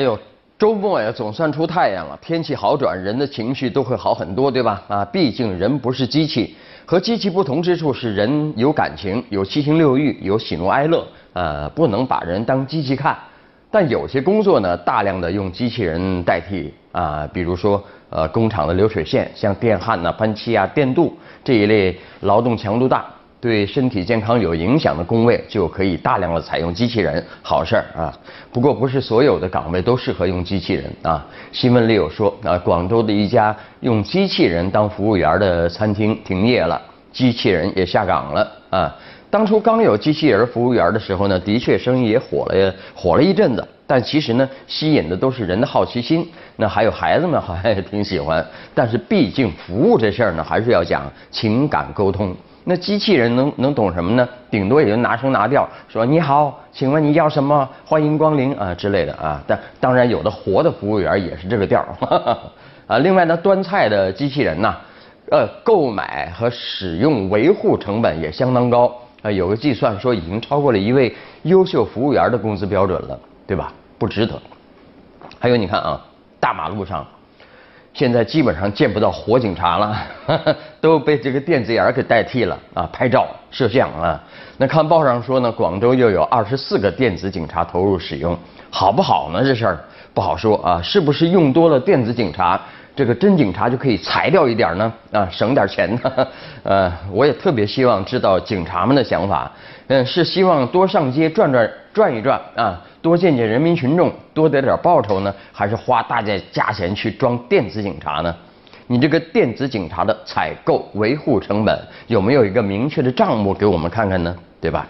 还有周末呀，总算出太阳了，天气好转，人的情绪都会好很多，对吧？啊，毕竟人不是机器，和机器不同之处是人有感情，有七情六欲，有喜怒哀乐，呃，不能把人当机器看。但有些工作呢，大量的用机器人代替啊，比如说呃，工厂的流水线，像电焊呐、喷漆啊、电镀这一类劳动强度大。对身体健康有影响的工位就可以大量的采用机器人，好事儿啊。不过不是所有的岗位都适合用机器人啊。新闻里有说啊，广州的一家用机器人当服务员的餐厅停业了，机器人也下岗了啊。当初刚有机器人服务员的时候呢，的确生意也火了，火了一阵子。但其实呢，吸引的都是人的好奇心。那还有孩子们好像也挺喜欢。但是毕竟服务这事儿呢，还是要讲情感沟通。那机器人能能懂什么呢？顶多也就拿声拿调，说你好，请问你要什么？欢迎光临啊之类的啊。但当然有的活的服务员也是这个调儿 啊。另外呢，端菜的机器人呐，呃，购买和使用维护成本也相当高啊。有个计算说已经超过了一位优秀服务员的工资标准了，对吧？不值得。还有你看啊，大马路上。现在基本上见不到活警察了，都被这个电子眼给代替了啊！拍照、摄像啊。那看报上说呢，广州又有二十四个电子警察投入使用，好不好呢？这事儿不好说啊。是不是用多了电子警察，这个真警察就可以裁掉一点呢？啊，省点钱呢？呃，我也特别希望知道警察们的想法。嗯，是希望多上街转转转一转啊？多见见人民群众，多得点报酬呢，还是花大价价钱去装电子警察呢？你这个电子警察的采购维护成本有没有一个明确的账目给我们看看呢？对吧？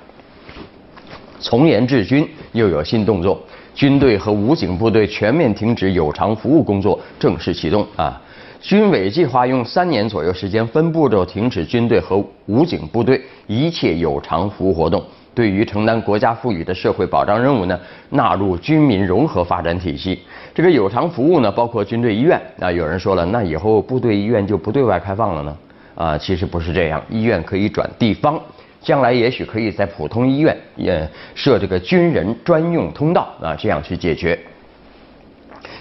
从严治军又有新动作，军队和武警部队全面停止有偿服务工作正式启动啊！军委计划用三年左右时间分步骤停止军队和武警部队一切有偿服务活动。对于承担国家赋予的社会保障任务呢，纳入军民融合发展体系。这个有偿服务呢，包括军队医院。啊，有人说了，那以后部队医院就不对外开放了呢？啊，其实不是这样，医院可以转地方，将来也许可以在普通医院也设这个军人专用通道啊，这样去解决。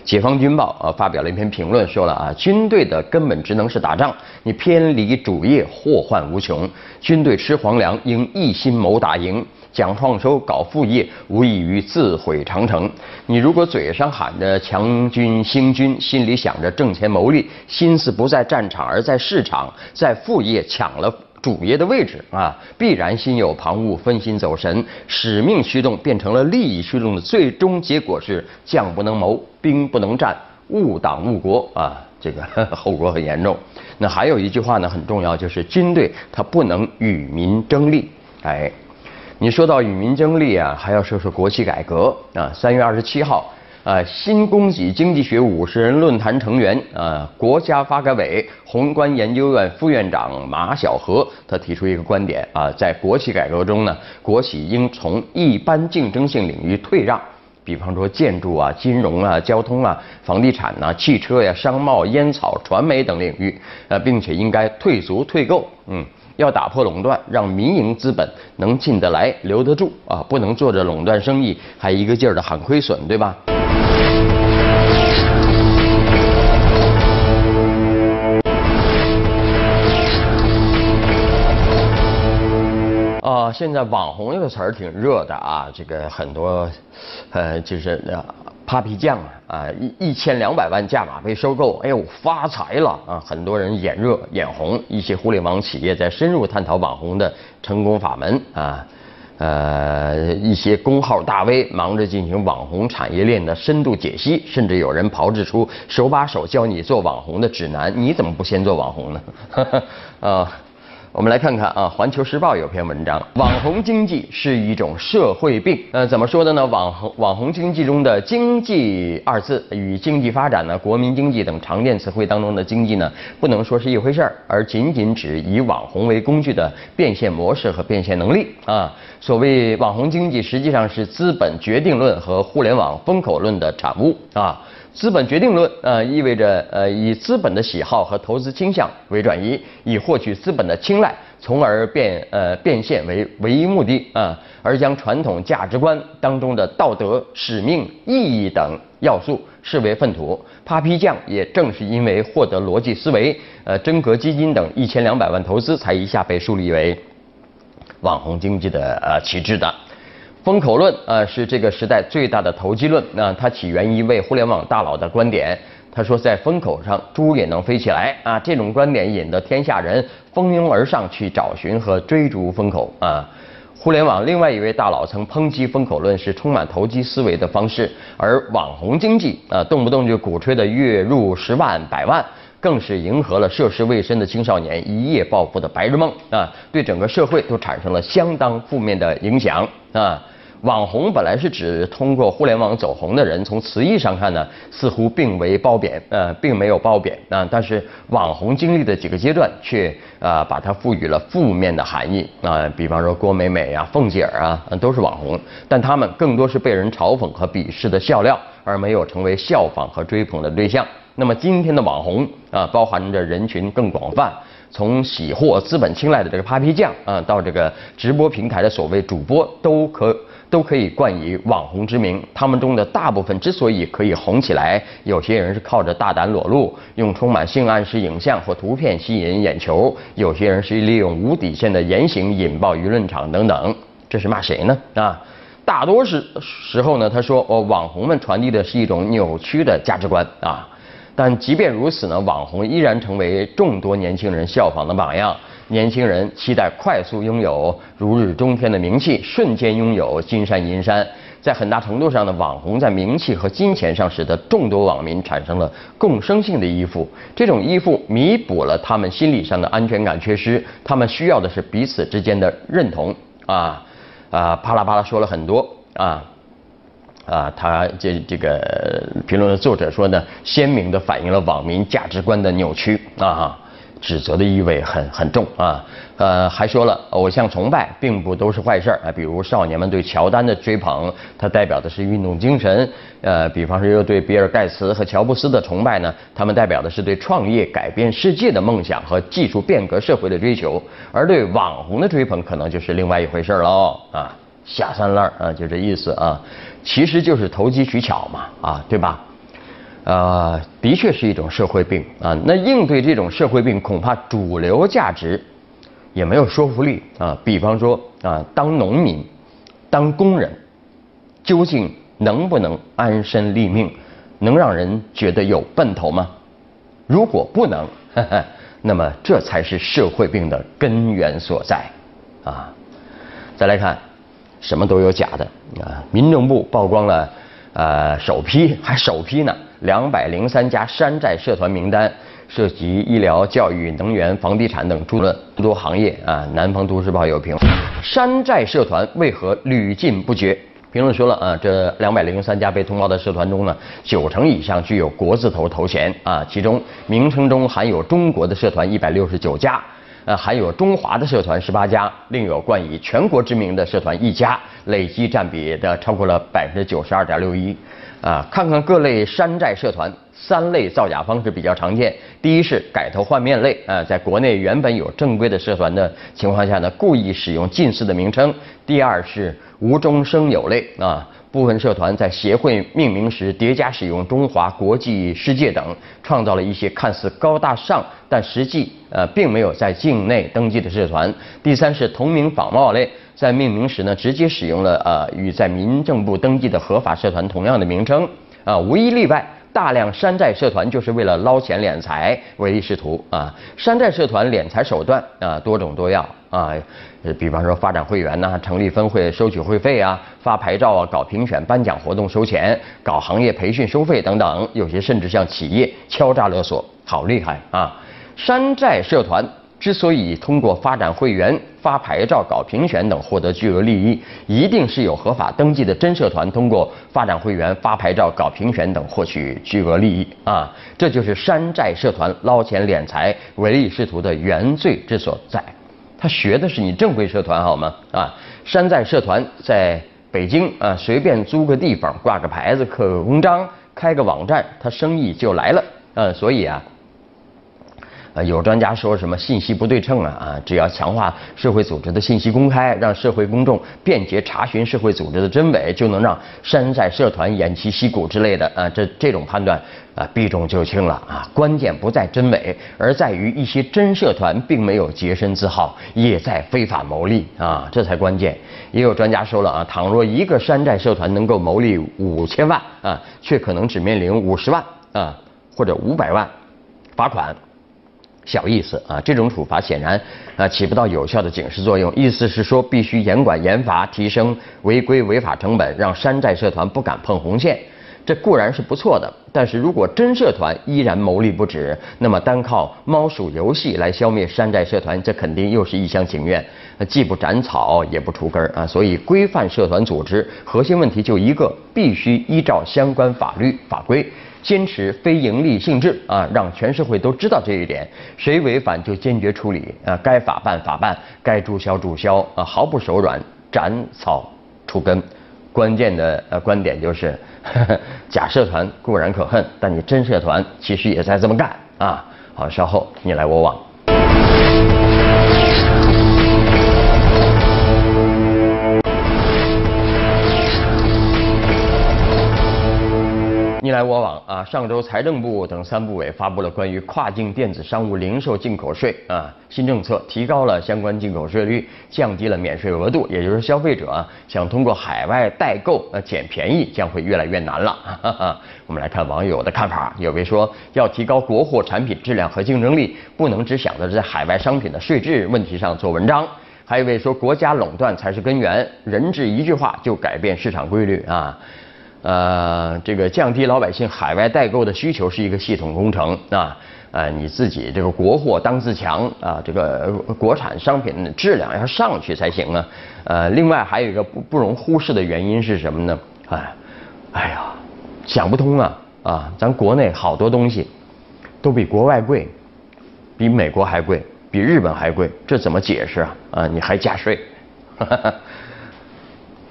解放军报啊发表了一篇评论，说了啊，军队的根本职能是打仗，你偏离主业，祸患无穷。军队吃皇粮，应一心谋打赢。讲创收，搞副业，无异于自毁长城。你如果嘴上喊着强军兴军，心里想着挣钱谋利，心思不在战场而在市场，在副业抢了。主业的位置啊，必然心有旁骛，分心走神，使命驱动变成了利益驱动的最终结果是将不能谋，兵不能战，误党误国啊，这个 后果很严重。那还有一句话呢，很重要，就是军队它不能与民争利。哎，你说到与民争利啊，还要说说国企改革啊。三月二十七号。呃，新供给经济学五十人论坛成员呃，国家发改委宏观研究院副院长马晓河，他提出一个观点啊，在国企改革中呢，国企应从一般竞争性领域退让，比方说建筑啊、金融啊、交通啊、房地产呐、汽车呀、商贸、烟草、传媒等领域，呃，并且应该退足退购，嗯，要打破垄断，让民营资本能进得来、留得住啊，不能做着垄断生意还一个劲儿的喊亏损，对吧？啊，现在网红这个词儿挺热的啊，这个很多，呃，就是，Papi 酱啊，一一千两百万价码被收购，哎呦，发财了啊！很多人眼热眼红，一些互联网企业在深入探讨网红的成功法门啊，呃，一些公号大 V 忙着进行网红产业链的深度解析，甚至有人炮制出手把手教你做网红的指南，你怎么不先做网红呢？啊。我们来看看啊，《环球时报》有篇文章，网红经济是一种社会病。呃，怎么说的呢？网红网红经济中的“经济”二字与经济发展呢、国民经济等常见词汇当中的“经济”呢，不能说是一回事儿，而仅仅指以网红为工具的变现模式和变现能力啊。所谓网红经济，实际上是资本决定论和互联网风口论的产物啊。资本决定论，呃，意味着呃以资本的喜好和投资倾向为转移，以获取资本的青睐，从而变呃变现为唯一目的啊，而将传统价值观当中的道德、使命、意义等要素视为粪土。Papi 酱也正是因为获得逻辑思维、呃真格基金等一千两百万投资，才一下被树立为网红经济的呃旗帜的。风口论啊是这个时代最大的投机论。那它起源于一位互联网大佬的观点。他说，在风口上，猪也能飞起来啊！这种观点引得天下人蜂拥而上去找寻和追逐风口啊。互联网另外一位大佬曾抨击风口论是充满投机思维的方式，而网红经济啊，动不动就鼓吹的月入十万、百万，更是迎合了涉世未深的青少年一夜暴富的白日梦啊！对整个社会都产生了相当负面的影响啊。网红本来是指通过互联网走红的人，从词义上看呢，似乎并未褒贬，呃，并没有褒贬啊。但是网红经历的几个阶段，却啊把它赋予了负面的含义啊。比方说郭美美啊、凤姐儿啊，都是网红，但他们更多是被人嘲讽和鄙视的笑料，而没有成为效仿和追捧的对象。那么今天的网红啊，包含着人群更广泛，从喜获资本青睐的这个 Papi 酱啊，到这个直播平台的所谓主播，都可。都可以冠以网红之名，他们中的大部分之所以可以红起来，有些人是靠着大胆裸露，用充满性暗示影像或图片吸引眼球；有些人是利用无底线的言行引爆舆论场等等。这是骂谁呢？啊，大多是时候呢，他说哦，网红们传递的是一种扭曲的价值观啊。但即便如此呢，网红依然成为众多年轻人效仿的榜样。年轻人期待快速拥有如日中天的名气，瞬间拥有金山银山。在很大程度上呢，网红在名气和金钱上使得众多网民产生了共生性的依附。这种依附弥补了他们心理上的安全感缺失，他们需要的是彼此之间的认同啊啊！啪啦啪啦说了很多啊啊！他这这个评论的作者说呢，鲜明地反映了网民价值观的扭曲啊。指责的意味很很重啊，呃，还说了偶像崇拜并不都是坏事啊，比如少年们对乔丹的追捧，它代表的是运动精神；呃，比方说又对比尔盖茨和乔布斯的崇拜呢，他们代表的是对创业改变世界的梦想和技术变革社会的追求；而对网红的追捧可能就是另外一回事喽啊，下三滥啊，就这意思啊，其实就是投机取巧嘛啊，对吧？呃，的确是一种社会病啊。那应对这种社会病，恐怕主流价值也没有说服力啊。比方说啊，当农民、当工人，究竟能不能安身立命，能让人觉得有奔头吗？如果不能，那么这才是社会病的根源所在啊。再来看，什么都有假的啊。民政部曝光了，呃，首批 还首批呢。两百零三家山寨社团名单，涉及医疗、教育、能源、房地产等诸多行业啊。南方都市报有评：山寨社团为何屡禁不绝？评论说了啊，这两百零三家被通报的社团中呢，九成以上具有国字头头衔啊，其中名称中含有中国的社团一百六十九家，呃，含有中华的社团十八家，另有冠以全国知名的社团一家，累计占比的超过了百分之九十二点六一。啊，看看各类山寨社团，三类造假方式比较常见。第一是改头换面类，啊，在国内原本有正规的社团的情况下呢，故意使用近似的名称。第二是无中生有类，啊，部分社团在协会命名时叠加使用中华、国际、世界等，创造了一些看似高大上，但实际呃并没有在境内登记的社团。第三是同名仿冒类。在命名时呢，直接使用了呃与在民政部登记的合法社团同样的名称啊，无一例外，大量山寨社团就是为了捞钱敛财，唯利是图啊。山寨社团敛财手段啊多种多样啊，比方说发展会员呐，成立分会收取会费啊，发牌照啊，搞评选颁奖活动收钱，搞行业培训收费等等，有些甚至向企业敲诈勒索，好厉害啊！山寨社团。之所以通过发展会员、发牌照、搞评选等获得巨额利益，一定是有合法登记的真社团通过发展会员、发牌照、搞评选等获取巨额利益啊！这就是山寨社团捞钱敛财、唯利是图的原罪之所在。他学的是你正规社团好吗？啊，山寨社团在北京啊，随便租个地方挂个牌子、刻个公章。开个网站，他生意就来了。呃，所以啊。有专家说什么信息不对称啊啊，只要强化社会组织的信息公开，让社会公众便捷查询社会组织的真伪，就能让山寨社团偃旗息鼓之类的啊，这这种判断啊避重就轻了啊。关键不在真伪，而在于一些真社团并没有洁身自好，也在非法牟利啊，这才关键。也有专家说了啊，倘若一个山寨社团能够牟利五千万啊，却可能只面临五十万啊或者五百万罚款。小意思啊，这种处罚显然啊起不到有效的警示作用。意思是说，必须严管严罚，提升违规违法成本，让山寨社团不敢碰红线。这固然是不错的，但是如果真社团依然牟利不止，那么单靠猫鼠游戏来消灭山寨社团，这肯定又是一厢情愿，既不斩草也不除根儿啊。所以，规范社团组织核心问题就一个，必须依照相关法律法规。坚持非盈利性质啊，让全社会都知道这一点，谁违反就坚决处理啊，该法办法办，该注销注销啊，毫不手软，斩草除根。关键的呃观点就是，假社团固然可恨，但你真社团其实也在这么干啊。好，稍后你来我往。你来我往啊！上周财政部等三部委发布了关于跨境电子商务零售进口税啊新政策，提高了相关进口税率，降低了免税额度，也就是消费者想通过海外代购呃捡便宜将会越来越难了。我们来看网友的看法，有位说要提高国货产品质量和竞争力，不能只想着在海外商品的税制问题上做文章。还有一位说国家垄断才是根源，人治一句话就改变市场规律啊。呃，这个降低老百姓海外代购的需求是一个系统工程啊，呃，你自己这个国货当自强啊，这个国产商品的质量要上去才行啊。呃，另外还有一个不不容忽视的原因是什么呢？哎，哎呀，想不通啊啊，咱国内好多东西都比国外贵，比美国还贵，比日本还贵，这怎么解释啊？啊，你还加税？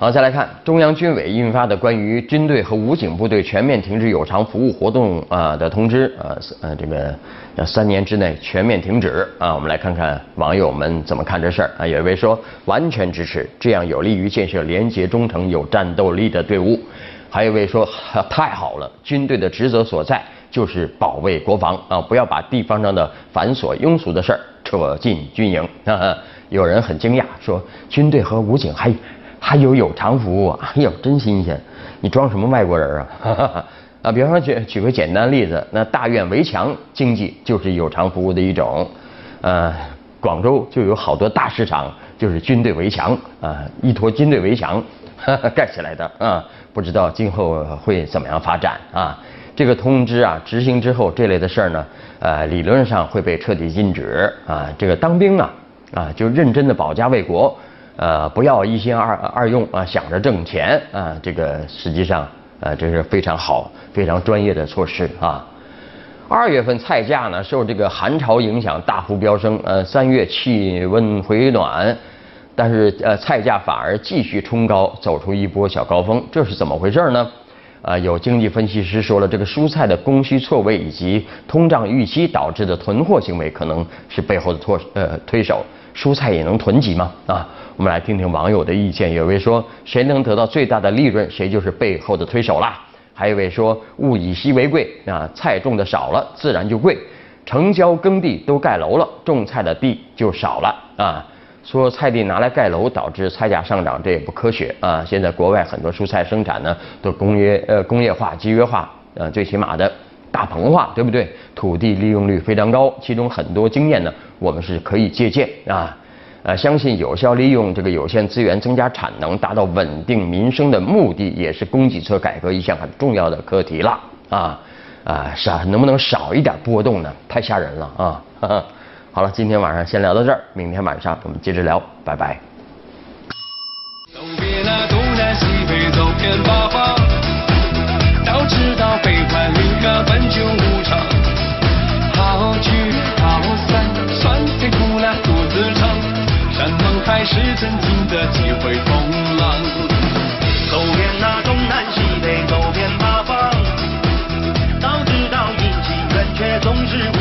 好，再来看中央军委印发的关于军队和武警部队全面停止有偿服务活动啊的通知啊，呃，这个三年之内全面停止啊。我们来看看网友们怎么看这事儿啊。有一位说完全支持，这样有利于建设廉洁忠诚、有战斗力的队伍。还有一位说太好了，军队的职责所在就是保卫国防啊，不要把地方上的繁琐庸俗的事儿扯进军营。有人很惊讶说，军队和武警还。还有有偿服务，哎呦，真新鲜！你装什么外国人啊？啊，比方说举举个简单例子，那大院围墙经济就是有偿服务的一种。呃，广州就有好多大市场就是军队围墙啊，依托军队围墙盖起来的啊。不知道今后会怎么样发展啊？这个通知啊执行之后，这类的事儿呢，呃，理论上会被彻底禁止啊。这个当兵啊啊，就认真的保家卫国。呃，不要一心二二用啊，想着挣钱啊，这个实际上呃，这是非常好、非常专业的措施啊。二月份菜价呢，受这个寒潮影响大幅飙升，呃，三月气温回暖，但是呃，菜价反而继续冲高，走出一波小高峰，这是怎么回事呢？啊，有经济分析师说了，这个蔬菜的供需错位以及通胀预期导致的囤货行为，可能是背后的托呃推手。蔬菜也能囤积吗？啊？我们来听听网友的意见。有位说，谁能得到最大的利润，谁就是背后的推手啦。还有一位说，物以稀为贵啊，菜种的少了，自然就贵。城郊耕地都盖楼了，种菜的地就少了啊。说菜地拿来盖楼，导致菜价上涨，这也不科学啊。现在国外很多蔬菜生产呢，都工业呃工业化、集约化，呃最起码的大棚化，对不对？土地利用率非常高，其中很多经验呢，我们是可以借鉴啊。呃，相信有效利用这个有限资源，增加产能，达到稳定民生的目的，也是供给侧改革一项很重要的课题了啊啊，少能不能少一点波动呢？太吓人了啊！好了，今天晚上先聊到这儿，明天晚上我们接着聊，拜拜。走遍了东南西北，走遍八方，知道悲欢离合本就无常，好聚好散，酸甜苦辣独自尝，山盟海誓怎经得几回风浪？走遍那东南西北，走遍八方。早知道阴晴圆缺总是无。